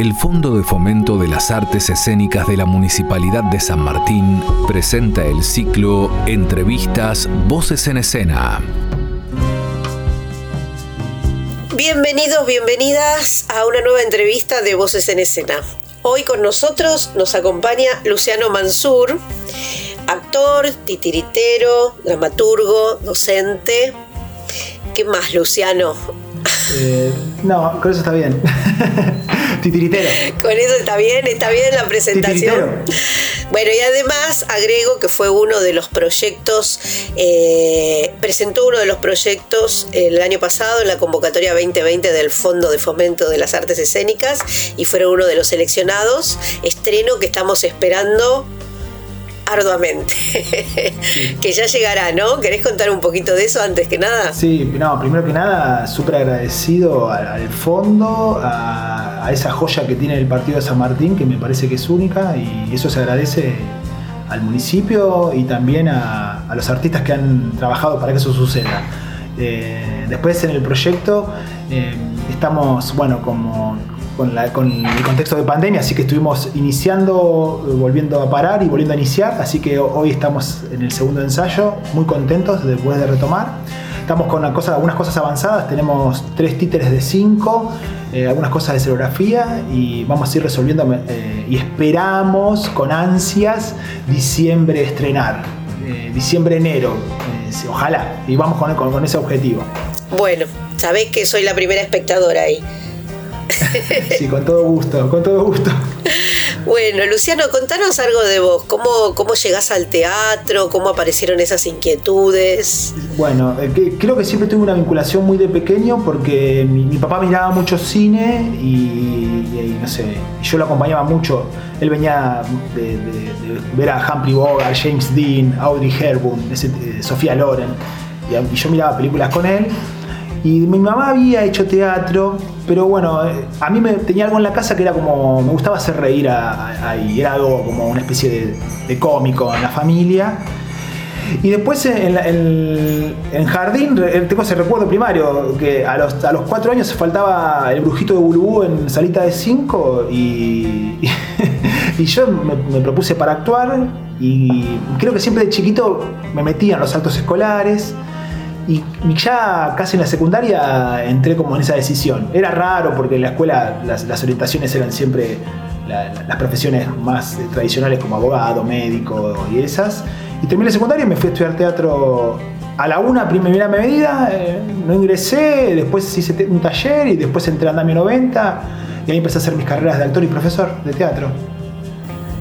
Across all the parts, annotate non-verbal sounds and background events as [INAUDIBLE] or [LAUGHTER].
el Fondo de Fomento de las Artes Escénicas de la Municipalidad de San Martín presenta el ciclo Entrevistas Voces en Escena. Bienvenidos, bienvenidas a una nueva entrevista de Voces en Escena. Hoy con nosotros nos acompaña Luciano Mansur, actor, titiritero, dramaturgo, docente. ¿Qué más, Luciano? Eh, no, con eso está bien. [LAUGHS] Titiritero. Con eso está bien, está bien la presentación. Bueno, y además agrego que fue uno de los proyectos, eh, presentó uno de los proyectos el año pasado en la convocatoria 2020 del Fondo de Fomento de las Artes Escénicas y fueron uno de los seleccionados. Estreno que estamos esperando arduamente. [LAUGHS] que ya llegará, ¿no? ¿Querés contar un poquito de eso antes que nada? Sí, no, primero que nada, súper agradecido al, fondo, a, esa joya que tiene el partido de San Martín, que me parece que es única, y eso se agradece al municipio y también a, los artistas que han trabajado para que eso suceda. Eh, después en el proyecto eh, estamos, bueno, como con, el contexto de pandemia, así que estuvimos iniciando, volviendo a parar y volviendo a iniciar, así que hoy estamos en el segundo ensayo, muy contentos después de retomar. Estamos con algunas cosas avanzadas, tenemos tres títeres de cinco, eh, algunas cosas de escenografía y vamos a ir resolviendo eh, y esperamos con ansias diciembre estrenar, eh, diciembre-enero, ojalá, y vamos con, con ese objetivo. Bueno, sabés que soy la primera espectadora ahí. [LAUGHS] sí, con todo gusto, con todo gusto. Bueno, Luciano, contanos algo de vos. ¿Cómo, cómo llegás al teatro? ¿Cómo aparecieron esas inquietudes? Bueno, eh, creo que siempre tuve una vinculación muy de pequeño porque mi, papá miraba mucho cine y, no sé, yo lo acompañaba mucho. Él venía de, ver a Humphrey Bogart, James Dean, Audrey Hepburn, eh, Sofía Loren. y yo miraba películas con él y mi mamá había hecho teatro, pero bueno, eh, a mí me tenía algo en la casa que era como, me gustaba hacer reír ahí, era algo como una especie de, cómico en la familia. Y después en, en, jardín, tengo ese recuerdo primario, que a los, a los cuatro años faltaba el brujito de Bulubú en salita de cinco y, [LAUGHS] y yo me, me, propuse para actuar y creo que siempre de chiquito me metía en los actos escolares. Y ya casi en la secundaria entré como en esa decisión. Era raro porque en la escuela las, orientaciones eran siempre las profesiones más tradicionales como abogado, médico y esas. Y terminé la secundaria y me fui a estudiar teatro a la una, primera medida, eh, no ingresé, después hice un taller y después entré a Andamio 90 y ahí empecé a hacer mis carreras de actor y profesor de teatro.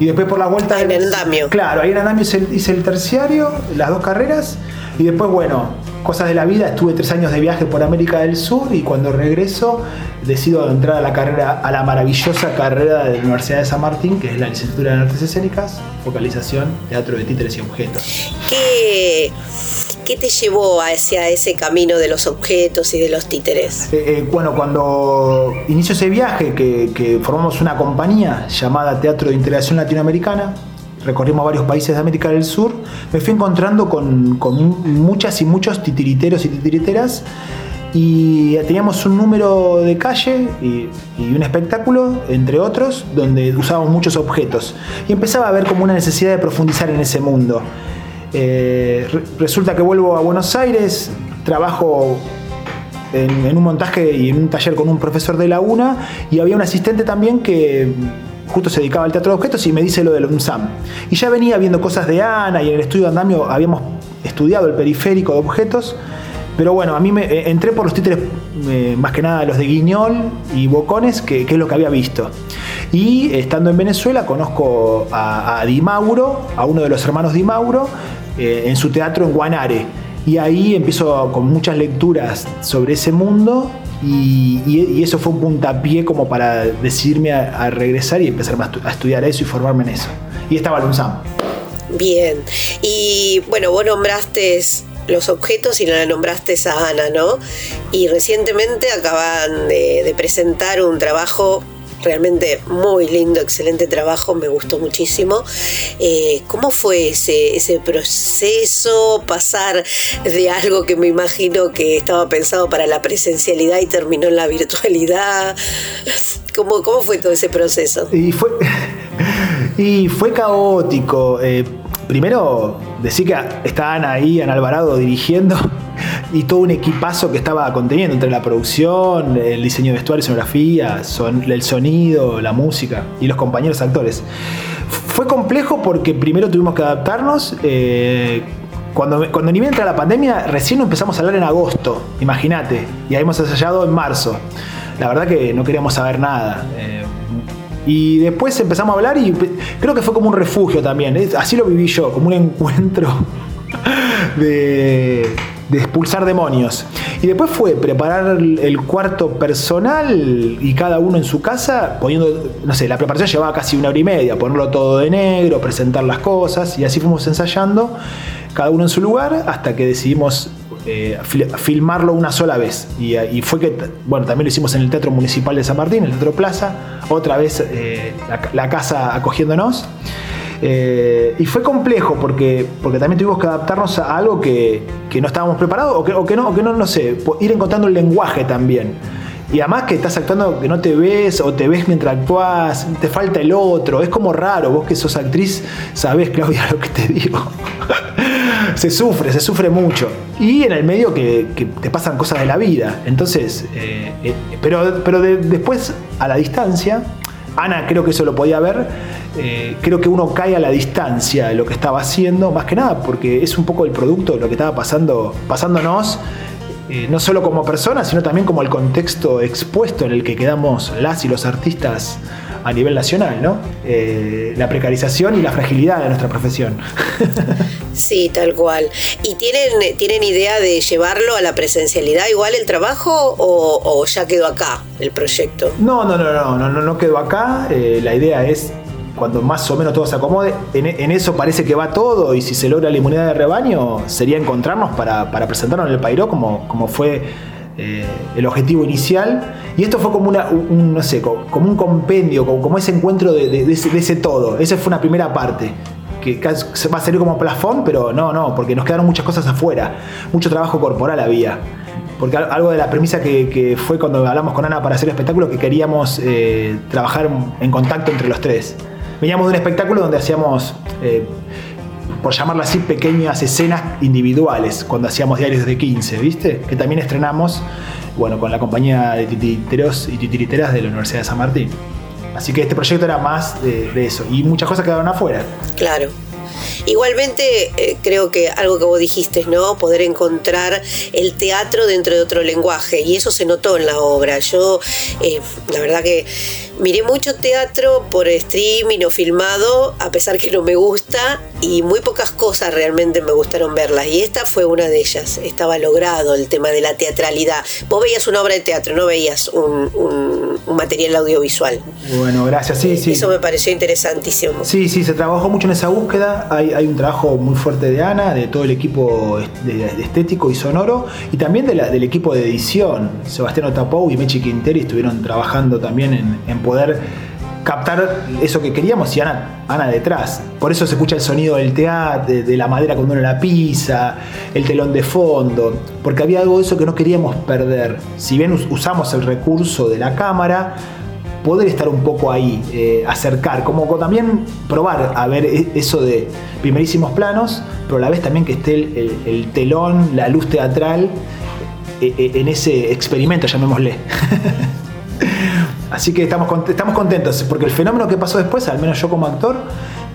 Y después por la vuelta... En Andamio. Claro, ahí en Andamio hice el terciario, las dos carreras, y después, bueno, cosas de la vida, estuve tres años de viaje por América del Sur y cuando regreso decido entrar a la carrera, a la maravillosa carrera de la Universidad de San Martín, que es la licenciatura en Artes Escénicas, focalización, teatro de títeres y objetos. ¿Qué, qué te llevó hacia ese camino de los objetos y de los títeres? Eh, eh, bueno, cuando inicio ese viaje, que, que formamos una compañía llamada Teatro de Integración Latinoamericana, recorrimos varios países de América del Sur, me fui encontrando con, muchas y muchos titiriteros y titiriteras y teníamos un número de calle y, un espectáculo, entre otros, donde usábamos muchos objetos. Y empezaba a ver como una necesidad de profundizar en ese mundo. Eh, resulta que vuelvo a Buenos Aires, trabajo en, en, un montaje y en un taller con un profesor de la UNA y había un asistente también que justo se dedicaba al teatro de objetos y me dice lo del UNSAM. Y ya venía viendo cosas de Ana y en el estudio de Andamio habíamos estudiado el periférico de objetos. Pero bueno, a mí me eh, entré por los títeres, eh, más que nada los de Guiñol y Bocones, que, es lo que había visto. Y estando en Venezuela conozco a, Di Mauro, a uno de los hermanos Di Mauro, eh, en su teatro en Guanare. Y ahí empiezo con muchas lecturas sobre ese mundo y, eso fue un puntapié como para decidirme a, regresar y empezar a, estudiar eso y formarme en eso. Y estaba el UNSAM. Bien. Y bueno, vos nombraste los objetos y la nombraste a Ana, ¿no? Y recientemente acaban de, presentar un trabajo realmente muy lindo, excelente trabajo, me gustó muchísimo. Eh, ¿Cómo fue ese, ese proceso, pasar de algo que me imagino que estaba pensado para la presencialidad y terminó en la virtualidad? [LAUGHS] ¿Cómo, cómo fue todo ese proceso? Y fue, [LAUGHS] y fue caótico. Eh, primero, decir que estaban ahí en Alvarado dirigiendo y todo un equipazo que estaba conteniendo entre la producción, el diseño de vestuario, escenografía, el sonido, la música y los compañeros actores. Fue complejo porque primero tuvimos que adaptarnos. Eh, cuando, cuando ni bien entra la pandemia, recién empezamos a hablar en agosto, imagínate, y habíamos ensayado en marzo. La verdad que no queríamos saber nada. Eh, y después empezamos a hablar y creo que fue como un refugio también. Así lo viví yo, como un [LAUGHS] encuentro de, expulsar demonios. Y después fue preparar el cuarto personal y cada uno en su casa, poniendo, no sé, la preparación llevaba casi una hora y media, ponerlo todo de negro, presentar las cosas y así fuimos ensayando, cada uno en su lugar, hasta que decidimos eh, filmarlo una sola vez. Y, fue que, bueno, también lo hicimos en el Teatro Municipal de San Martín, el Teatro Plaza, otra vez eh, la, casa acogiéndonos. Eh, y fue complejo porque, porque también tuvimos que adaptarnos a algo que, no estábamos preparados o que, o que, no, que no, no sé, ir encontrando el lenguaje también. Y además que estás actuando que no te ves o te ves mientras actúas, te falta el otro. Es como raro, vos que sos actriz, sabés, Claudia, [LAUGHS] lo que te digo. [LAUGHS] se sufre, se sufre mucho. Y en el medio que, te pasan cosas de la vida. Entonces, eh, eh, pero, pero después, a la distancia, Ana creo que eso lo podía ver. Eh, creo que uno cae a la distancia de lo que estaba haciendo, más que nada porque es un poco el producto de lo que estaba pasando, pasándonos, no solo como personas, sino también como el contexto expuesto en el que quedamos las y los artistas a nivel nacional, ¿no? Eh, la precarización y la fragilidad de nuestra profesión. [LAUGHS] Sí, tal cual. ¿Y tienen, tienen idea de llevarlo a la presencialidad igual el trabajo o, ya quedó acá el proyecto? No, no, no, no, no, no, no quedó acá. Eh, la idea es cuando más o menos todo se acomode, en, eso parece que va todo y si se logra la inmunidad de rebaño sería encontrarnos para, para presentarnos en el Pairó como, como fue eh, el objetivo inicial. Y esto fue como una, un, no sé, como un compendio, como, ese encuentro de, ese, todo. Esa fue una primera parte. Que va a salir como plafón, pero no, no, porque nos quedaron muchas cosas afuera. Mucho trabajo corporal había. Porque algo de la premisa que, fue cuando hablamos con Ana para hacer el espectáculo, que queríamos eh, trabajar en contacto entre los tres. Veníamos de un espectáculo donde hacíamos eh, por llamarlo así, pequeñas escenas individuales cuando hacíamos diarios de 15, ¿viste? Que también estrenamos, bueno, con la compañía de titiriteros y titiriteras de la Universidad de San Martín. Así que este proyecto era más de, de eso y muchas cosas quedaron afuera. Claro. Igualmente, eh, creo que algo que vos dijiste, ¿no? Poder encontrar el teatro dentro de otro lenguaje. Y eso se notó en la obra. Yo, eh, la verdad que miré mucho teatro por streaming o filmado, a pesar que no me gusta, y muy pocas cosas realmente me gustaron verlas. Y esta fue una de ellas. Estaba logrado el tema de la teatralidad. Vos veías una obra de teatro, no veías un, material audiovisual. Bueno, gracias. Sí, sí. Eso me pareció interesantísimo. Sí, sí, se trabajó mucho en esa búsqueda. Hay, hay un trabajo muy fuerte de Ana, de todo el equipo estético y sonoro, y también de del equipo de edición. Sebastián Otapou y Mechi Quinteri estuvieron trabajando también en, poder captar eso que queríamos y Ana, Ana, detrás. Por eso se escucha el sonido del teatro, de, la madera cuando uno la pisa, el telón de fondo, porque había algo de eso que no queríamos perder. Si bien usamos el recurso de la cámara, poder estar un poco ahí, eh, acercar, como también probar a ver e-, eso de primerísimos planos, pero a la vez también que esté el, telón, la luz teatral e-, e-, en ese experimento, llamémosle. [LAUGHS] Así que estamos, estamos contentos, porque el fenómeno que pasó después, al menos yo como actor,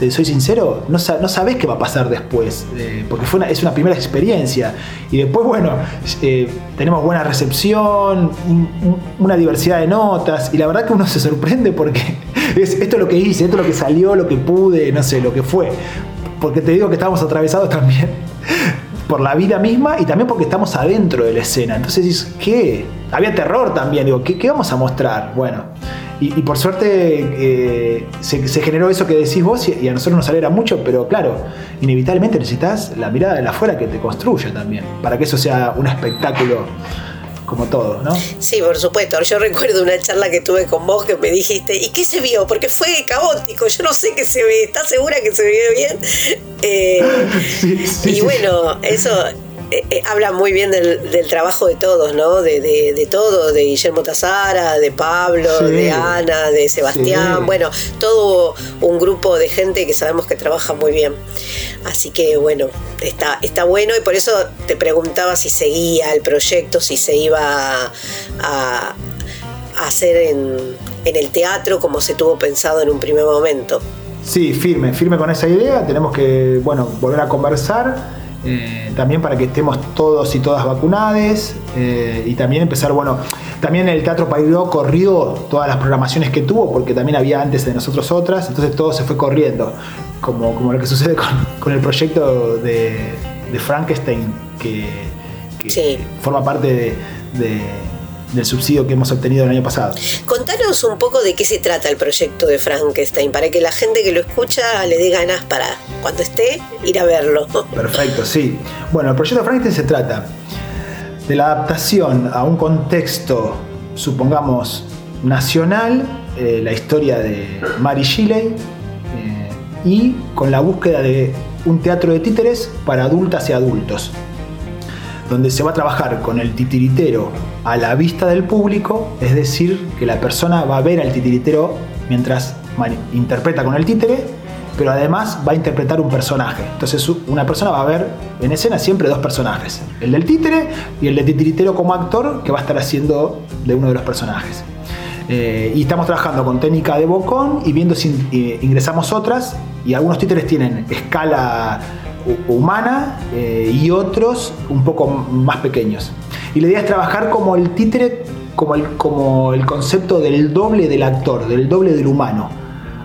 soy sincero, no, no sabés qué va a pasar después, eh, porque es una primera experiencia. Y después, bueno, eh, tenemos buena recepción, una diversidad de notas, y la verdad que uno se sorprende porque [LAUGHS] es, esto es lo que hice, esto es lo que salió, lo que pude, no sé, lo que fue. Porque te digo que estábamos atravesados también [LAUGHS] por la vida misma y también porque estamos adentro de la escena. Entonces ¿qué? Había terror también, digo, ¿qué, qué vamos a mostrar? Bueno, y, por suerte eh, se, generó eso que decís vos y, a nosotros nos alegra mucho, pero claro, inevitablemente necesitas la mirada de la afuera que te construya también, para que eso sea un espectáculo como todo, ¿no? Sí, por supuesto. Yo recuerdo una charla que tuve con vos que me dijiste, ¿y qué se vio? Porque fue caótico, yo no sé qué se ve, ¿estás segura que se ve bien? Eh, [LAUGHS] y bueno, eso eh, eh, habla muy bien del, trabajo de todos, ¿no? De, de, de todo, de Guillermo Tazara, de Pablo, de Ana, de Sebastián, bueno, todo un grupo de gente que sabemos que trabaja muy bien. Así que bueno, está, está bueno y por eso te preguntaba si seguía el proyecto, si se iba a, a hacer en, en el teatro como se tuvo pensado en un primer momento. Sí, firme, firme con esa idea. Tenemos que, bueno, volver a conversar eh, también para que estemos todos y todas vacunados eh, y también empezar, bueno, también el Teatro Pairó corrió todas las programaciones que tuvo, porque también había antes de nosotros otras, entonces todo se fue corriendo, como, como lo que sucede [LAUGHS] con, el proyecto de, Frankenstein, que, forma parte de del subsidio que hemos obtenido el año pasado. Contanos un poco de qué se trata el proyecto de Frankenstein, para que la gente que lo escucha le dé ganas para cuando esté ir a verlo. [LAUGHS] Perfecto, sí. Bueno, el proyecto de Frankenstein se trata de la adaptación a un contexto, supongamos, nacional, eh, la historia de Mary Shelley, eh, y con la búsqueda de un teatro de títeres para adultas y adultos donde se va a trabajar con el titiritero a la vista del público, es decir, que la persona va a ver al titiritero mientras interpreta con el títere, pero además va a interpretar un personaje. Entonces una persona va a ver en escena siempre dos personajes, el del títere y el del titiritero como actor que va a estar haciendo de uno de los personajes. Eh, y estamos trabajando con técnica de bocón y viendo si eh, ingresamos otras y algunos títeres tienen escala humana eh, y otros un poco más pequeños. Y la idea es trabajar como el títere, como el, como el concepto del doble del actor, del doble del humano.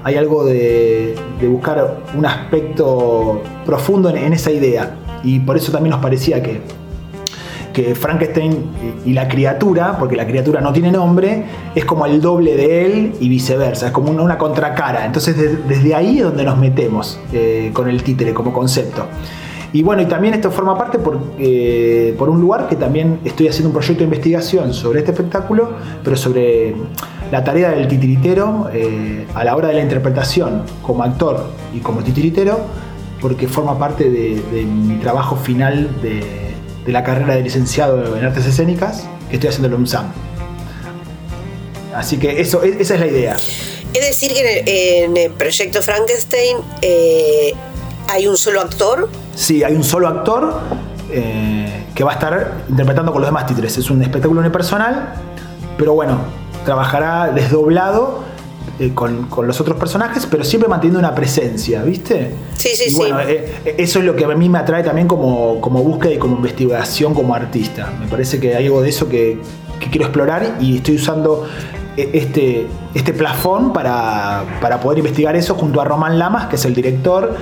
Hay algo de, buscar un aspecto profundo en esa idea. Y por eso también nos parecía que que Frankenstein y la criatura, porque la criatura no tiene nombre, es como el doble de él y viceversa, es como una, contracara. Entonces desde ahí es donde nos metemos eh, con el títere como concepto. Y bueno, y también esto forma parte por, eh, por un lugar que también estoy haciendo un proyecto de investigación sobre este espectáculo, pero sobre la tarea del titiritero eh, a la hora de la interpretación como actor y como titiritero, porque forma parte de mi trabajo final de de la carrera de licenciado en artes escénicas que estoy haciendo en UNSAM. Así que eso, esa es la idea. Es decir, que en el, proyecto Frankenstein eh, hay un solo actor. Sí, hay un solo actor eh, que va a estar interpretando con los demás títulos. Es un espectáculo unipersonal, pero bueno, trabajará desdoblado eh, con, los otros personajes, pero siempre manteniendo una presencia, ¿viste? Sí, sí, sí. Bueno, eh, eso es lo que a mí me atrae también como, como búsqueda y como investigación como artista. Me parece que hay algo de eso que, quiero explorar y estoy usando eh, este, este plafón para, para poder investigar eso junto a Román Lamas, que es el director,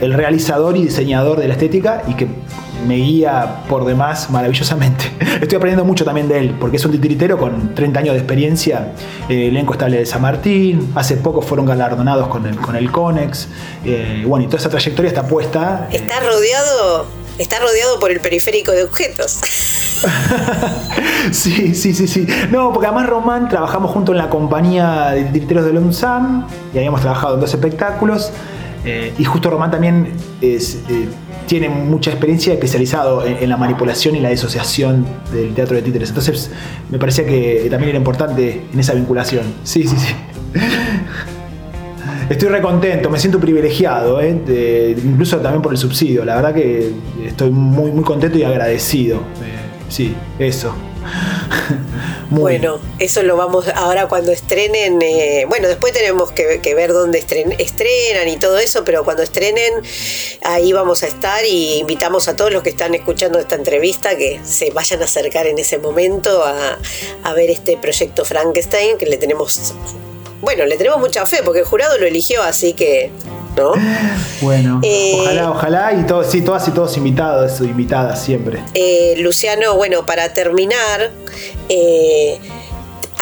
el realizador y diseñador de la estética y que me guía por demás maravillosamente. [LAUGHS] Estoy aprendiendo mucho también de él, porque es un titiritero con 30 años de experiencia, eh, elenco estable de San Martín, hace poco fueron galardonados con el, con el CONEX, eh, bueno, y toda esa trayectoria está puesta. Eh, está rodeado, está rodeado por el periférico de objetos. [LAUGHS] sí, sí, sí, sí. No, porque además Román trabajamos junto en la compañía de titiriteros de LONSAM y habíamos trabajado en dos espectáculos. y justo Román también es, tiene mucha experiencia especializado en, la manipulación y la disociación del teatro de títeres. Entonces me parecía que también era importante en esa vinculación. Sí, sí, sí. [LAUGHS] Estoy recontento, me siento privilegiado, ¿eh? incluso también por el subsidio. La verdad que estoy muy, muy contento y agradecido. Eh, sí, eso. [LAUGHS] Bueno, eso lo vamos ahora cuando estrenen. Eh, bueno, después tenemos que, ver dónde estrenan y todo eso, pero cuando estrenen, ahí vamos a estar y invitamos a todos los que están escuchando esta entrevista que se vayan a acercar en ese momento a, a ver este proyecto Frankenstein, que le tenemos. Bueno, le tenemos mucha fe porque el jurado lo eligió, así que ¿no? Bueno, eh, ojalá, ojalá, y todos, sí, todas y todos invitados, invitadas siempre. Eh, Luciano, bueno, para terminar, eh,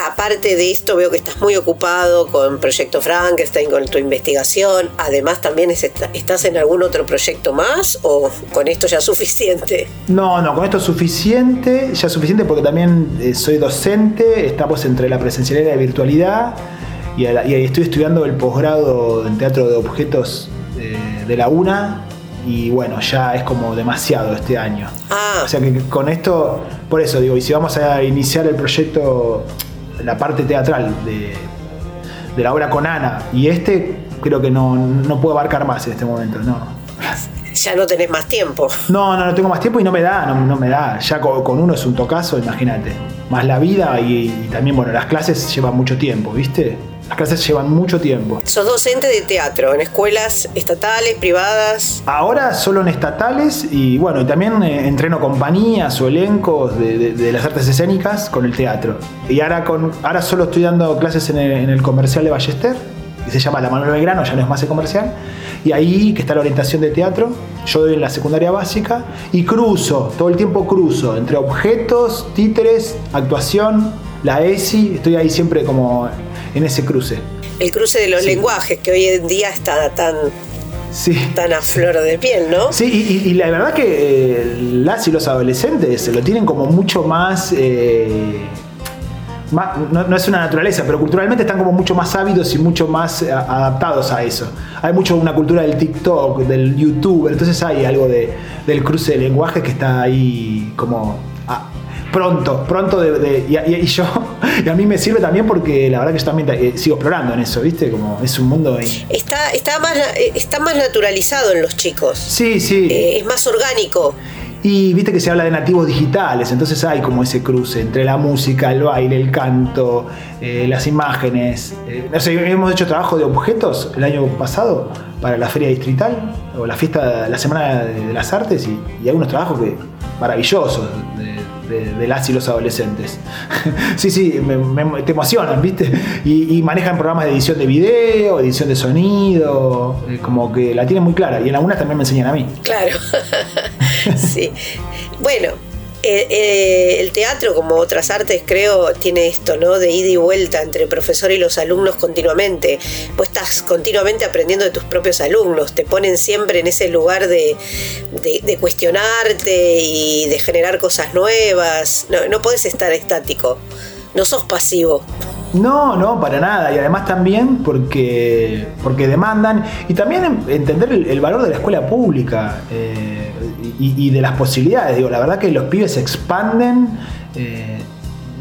aparte de esto, veo que estás muy ocupado con Proyecto Frankenstein, con tu investigación. Además, también estás en algún otro proyecto más o con esto ya es suficiente. No, no, con esto es suficiente, ya es suficiente porque también eh, soy docente, estamos entre la presencialidad y la virtualidad y, estoy estudiando el posgrado en teatro de objetos eh, de la UNA y bueno, ya es como demasiado este año. Ah. O sea que con esto, por eso digo, y si vamos a iniciar el proyecto, la parte teatral de, la obra con Ana, y este creo que no, no puedo abarcar más en este momento, no. Ya no tenés más tiempo. No, no, no tengo más tiempo y no me da, no, me da. Ya con, uno es un tocazo, imagínate. Más la vida y también, bueno, las clases llevan mucho tiempo, ¿viste? Las clases llevan mucho tiempo. ¿Sos docente de teatro en escuelas estatales, privadas? Ahora solo en estatales y bueno, también eh, entreno compañías o elencos de, las artes escénicas con el teatro. Y ahora, con, ahora solo estoy dando clases en el, comercial de Ballester, que se llama La Manuel Belgrano, ya no es más el comercial. Y ahí que está la orientación de teatro, yo doy en la secundaria básica y cruzo, todo el tiempo cruzo entre objetos, títeres, actuación, la ESI, estoy ahí siempre como en ese cruce. El cruce de los lenguajes, que hoy en día está tan, tan a flor de piel, ¿no? Sí, y, la verdad que eh, las y los adolescentes lo tienen como mucho más... Eh, no, es una naturaleza, pero culturalmente están como mucho más ávidos y mucho más eh, adaptados a eso. Hay mucho una cultura del TikTok, del YouTube, entonces hay algo de, del cruce de lenguajes que está ahí como pronto, pronto de, y, yo, [LAUGHS] y a mí me sirve también porque la verdad que yo también eh, sigo explorando en eso, ¿viste? Como es un mundo ahí. Está, está, más, eh, está más naturalizado en los chicos. Sí, sí. Eh, es más orgánico. Y viste que se habla de nativos digitales, entonces hay como ese cruce entre la música, el baile, el canto, las imágenes. no sé, hemos hecho trabajo de objetos el año pasado para la feria distrital o la fiesta, la semana de las artes y, y algunos trabajos que maravillosos de, las y los adolescentes. [LAUGHS] sí, sí, te emocionan, ¿viste? Y, manejan programas de edición de video, edición de sonido, eh, como que la tienen muy clara. Y en algunas también me enseñan a mí. Claro, [LAUGHS] sí. Bueno, eh, eh, el teatro, como otras artes, creo, tiene esto, ¿no? De ida y vuelta entre el profesor y los alumnos continuamente. Vos estás continuamente aprendiendo de tus propios alumnos, te ponen siempre en ese lugar de, cuestionarte y de generar cosas nuevas. No, no podés estar estático, no sos pasivo. No, no, para nada. Y además también porque, porque demandan. Y también entender el, valor de la escuela pública. Eh, y, de las posibilidades. Digo, la verdad que los pibes expanden, eh,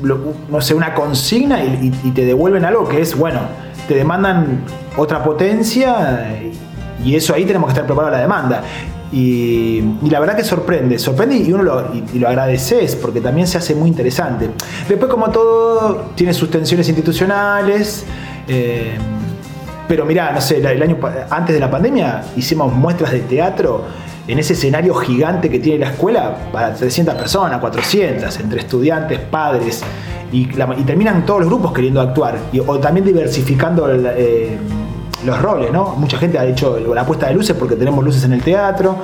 no sé, una consigna y, te devuelven algo que es, bueno, te demandan otra potencia y eso ahí tenemos que estar preparados a la demanda. Y, la verdad que sorprende, sorprende y uno lo, y, lo agradeces porque también se hace muy interesante. Después, como todo, tiene sus tensiones institucionales. Eh, pero mirá, no sé, el año antes de la pandemia hicimos muestras de teatro en ese escenario gigante que tiene la escuela para 300 personas, 400, entre estudiantes, padres, y, terminan todos los grupos queriendo actuar, o también diversificando eh, los roles, ¿no? Mucha gente ha hecho la puesta de luces porque tenemos luces en el teatro,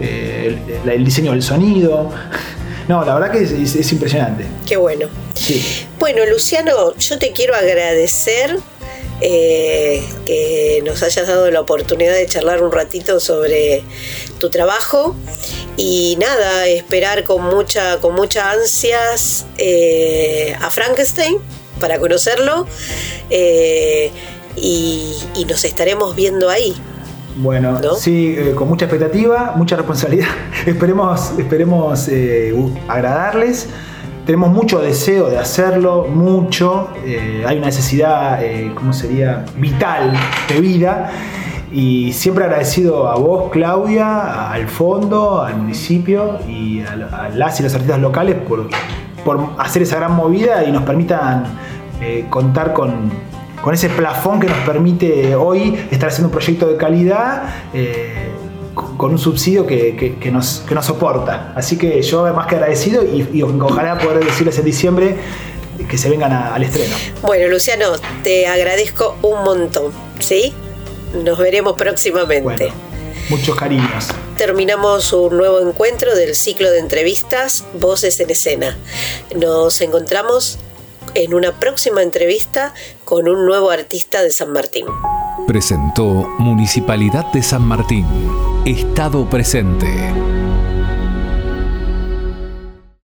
eh, el, diseño del sonido. [LAUGHS] No, la verdad que es, impresionante. Qué bueno. Sí. Bueno, Luciano, yo te quiero agradecer eh, que nos hayas dado la oportunidad de charlar un ratito sobre tu trabajo y nada, esperar con mucha, con mucha ansias eh, a Frankenstein para conocerlo eh, y, nos estaremos viendo ahí. Bueno, sí, con mucha expectativa, mucha responsabilidad. [LAUGHS] esperemos esperemos agradarles tenemos mucho deseo de hacerlo, mucho, eh, hay una necesidad, eh, ¿cómo sería?, vital de vida. Y siempre agradecido a vos, Claudia, al fondo, al municipio y a, las y los artistas locales por, por, hacer esa gran movida y nos permitan eh, contar con, con, ese plafón que nos permite hoy estar haciendo un proyecto de calidad con un subsidio que, nos, nos, soporta. Así que yo más que agradecido y, ojalá poder decirles en diciembre que se vengan al estreno. Bueno, Luciano, te agradezco un montón, ¿sí? Nos veremos próximamente. muchos cariños. Terminamos un nuevo encuentro del ciclo de entrevistas Voces en Escena. Nos encontramos en una próxima entrevista con un nuevo artista de San Martín. Presentó Municipalidad de San Martín. Estado presente.